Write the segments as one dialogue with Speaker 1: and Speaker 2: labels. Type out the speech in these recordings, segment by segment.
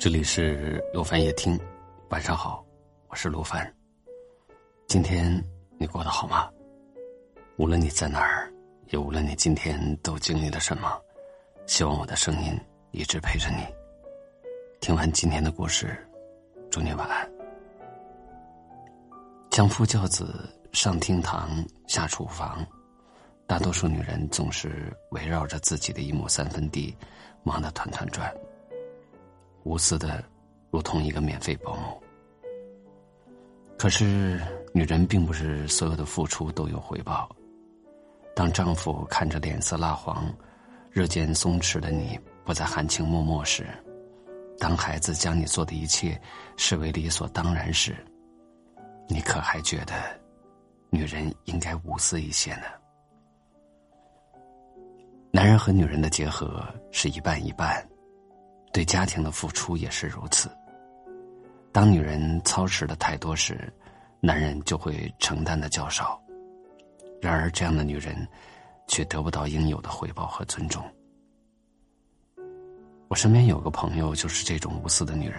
Speaker 1: 这里是罗凡夜听，晚上好，我是罗凡。今天你过得好吗？无论你在哪儿，也无论你今天都经历了什么，希望我的声音一直陪着你。听完今天的故事，祝你晚安。相夫教子，上厅堂，下厨房，大多数女人总是围绕着自己的一亩三分地，忙得团团转。无私的，如同一个免费保姆。可是，女人并不是所有的付出都有回报。当丈夫看着脸色蜡黄、日渐松弛的你不再含情脉脉时，当孩子将你做的一切视为理所当然时，你可还觉得，女人应该无私一些呢？男人和女人的结合是一半一半。对家庭的付出也是如此。当女人操持的太多时，男人就会承担的较少。然而，这样的女人，却得不到应有的回报和尊重。我身边有个朋友，就是这种无私的女人，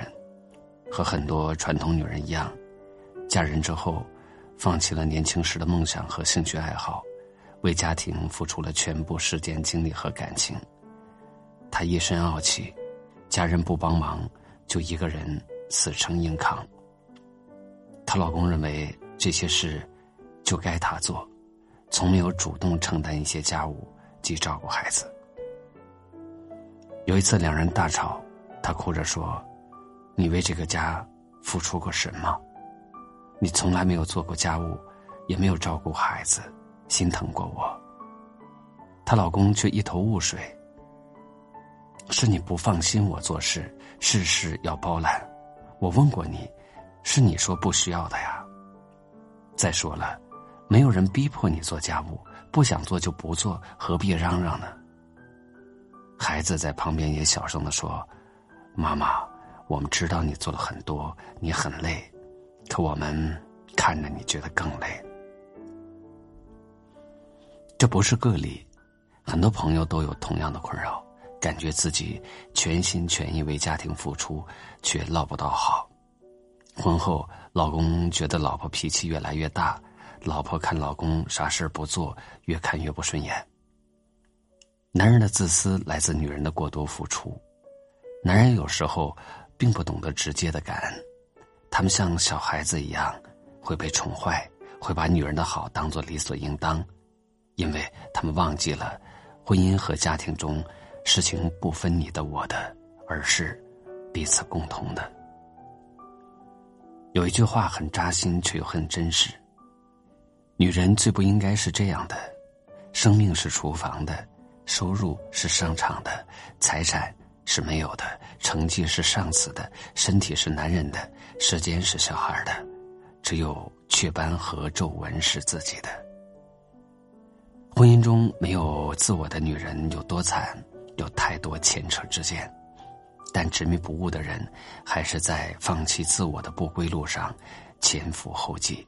Speaker 1: 和很多传统女人一样，嫁人之后，放弃了年轻时的梦想和兴趣爱好，为家庭付出了全部时间、精力和感情。她一身傲气。家人不帮忙，就一个人死撑硬扛。她老公认为这些事就该她做，从没有主动承担一些家务及照顾孩子。有一次两人大吵，她哭着说：“你为这个家付出过什么？你从来没有做过家务，也没有照顾孩子，心疼过我。”她老公却一头雾水。是你不放心我做事，事事要包揽。我问过你，是你说不需要的呀。再说了，没有人逼迫你做家务，不想做就不做，何必嚷嚷呢？孩子在旁边也小声的说：“妈妈，我们知道你做了很多，你很累，可我们看着你觉得更累。”这不是个例，很多朋友都有同样的困扰。感觉自己全心全意为家庭付出，却捞不到好。婚后，老公觉得老婆脾气越来越大，老婆看老公啥事不做，越看越不顺眼。男人的自私来自女人的过多付出，男人有时候并不懂得直接的感恩，他们像小孩子一样会被宠坏，会把女人的好当做理所应当，因为他们忘记了婚姻和家庭中。事情不分你的我的，而是彼此共同的。有一句话很扎心，却又很真实：女人最不应该是这样的。生命是厨房的，收入是商场的，财产是没有的，成绩是上司的，身体是男人的，时间是小孩的，只有雀斑和皱纹是自己的。婚姻中没有自我的女人有多惨？有太多牵扯之间，但执迷不悟的人，还是在放弃自我的不归路上前赴后继。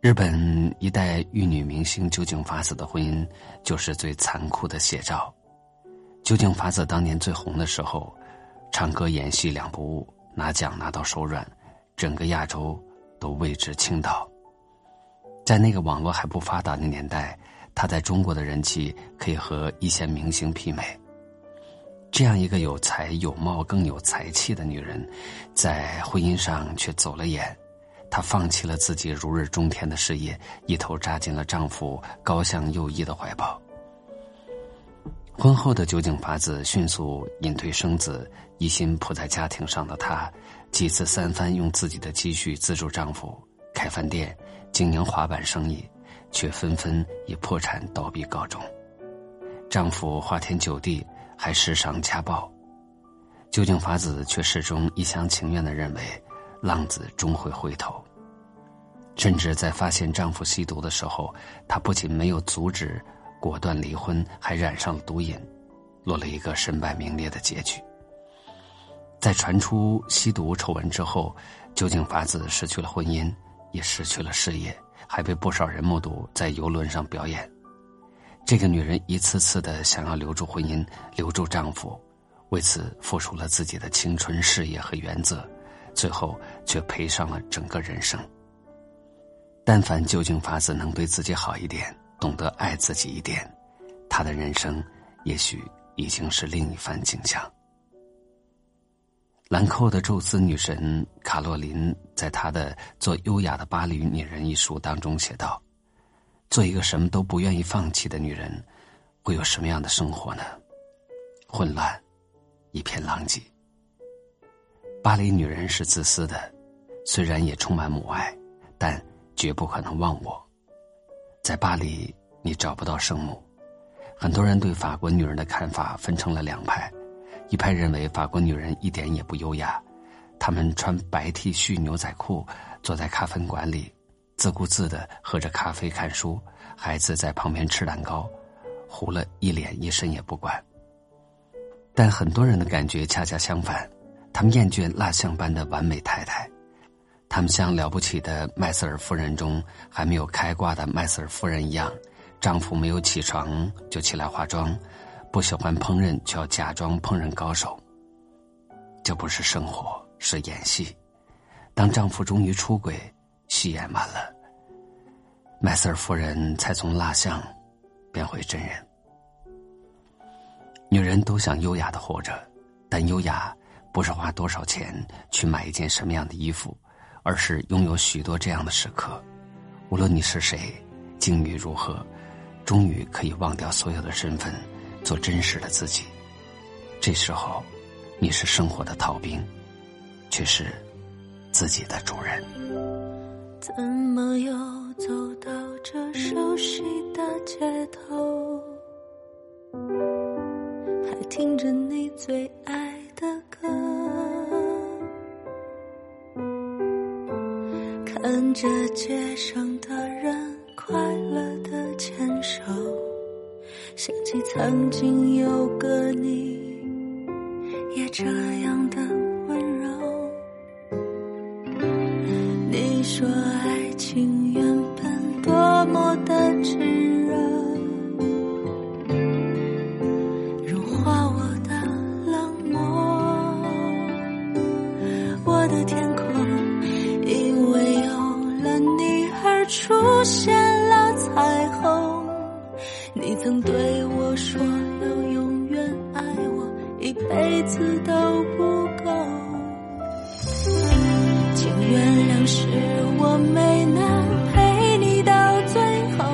Speaker 1: 日本一代玉女明星酒井法子的婚姻，就是最残酷的写照。酒井法子当年最红的时候，唱歌演戏两不误，拿奖拿到手软，整个亚洲都为之倾倒。在那个网络还不发达的年代。她在中国的人气可以和一线明星媲美。这样一个有才有貌更有才气的女人，在婚姻上却走了眼。她放弃了自己如日中天的事业，一头扎进了丈夫高向右翼的怀抱。婚后的酒井法子迅速隐退生子，一心扑在家庭上的她，几次三番用自己的积蓄资助丈夫开饭店、经营滑板生意。却纷纷以破产倒闭告终，丈夫花天酒地，还时常家暴，酒井法子却始终一厢情愿的认为，浪子终会回头。甚至在发现丈夫吸毒的时候，她不仅没有阻止，果断离婚，还染上了毒瘾，落了一个身败名裂的结局。在传出吸毒丑闻之后，酒井法子失去了婚姻，也失去了事业。还被不少人目睹在游轮上表演。这个女人一次次的想要留住婚姻，留住丈夫，为此付出了自己的青春、事业和原则，最后却赔上了整个人生。但凡究竟法子能对自己好一点，懂得爱自己一点，他的人生也许已经是另一番景象。兰蔻的宙斯女神卡洛琳在他的《做优雅的巴黎女人》一书当中写道：“做一个什么都不愿意放弃的女人，会有什么样的生活呢？混乱，一片狼藉。巴黎女人是自私的，虽然也充满母爱，但绝不可能忘我。在巴黎，你找不到圣母。很多人对法国女人的看法分成了两派。”一派认为法国女人一点也不优雅，他们穿白 T 恤牛仔裤，坐在咖啡馆里，自顾自的喝着咖啡看书，孩子在旁边吃蛋糕，糊了一脸一身也不管。但很多人的感觉恰恰相反，他们厌倦蜡像般的完美太太，他们像了不起的麦瑟尔夫人中还没有开挂的麦瑟尔夫人一样，丈夫没有起床就起来化妆。不喜欢烹饪，却要假装烹饪高手。这不是生活，是演戏。当丈夫终于出轨，戏演完了，麦瑟尔夫人才从蜡像变回真人。女人都想优雅的活着，但优雅不是花多少钱去买一件什么样的衣服，而是拥有许多这样的时刻。无论你是谁，境遇如何，终于可以忘掉所有的身份。做真实的自己，这时候，你是生活的逃兵，却是自己的主人。
Speaker 2: 怎么又走到这熟悉的街头，还听着你最爱的歌，看着街上的人快乐的牵手。想起曾经有个说爱情原本多么的炙热，融化我的冷漠。我的天空因为有了你而出现了彩虹。你曾对我说要永远爱我，一辈子都不够。请原谅是我没能陪你到最后。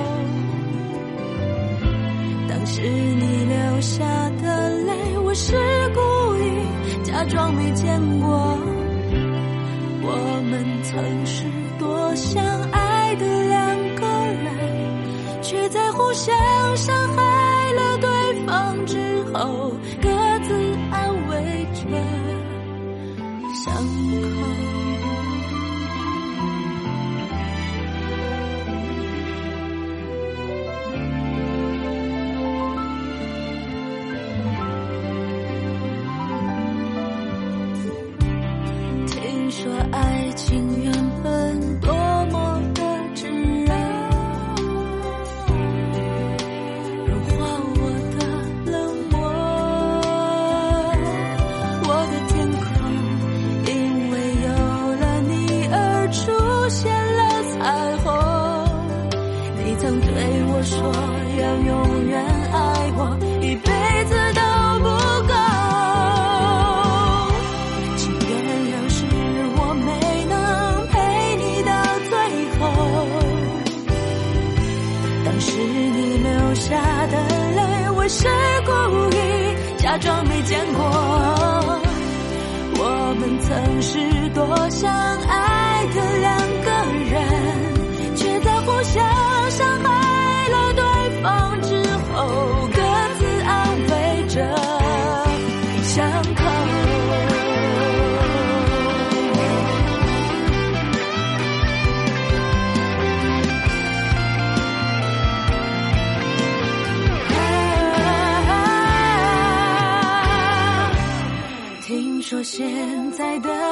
Speaker 2: 当时你流下的泪，我是故意假装没见过。我们曾是多相爱的两个人，却在互相。伤害了对方之后，各自安慰着伤口。曾是多想爱的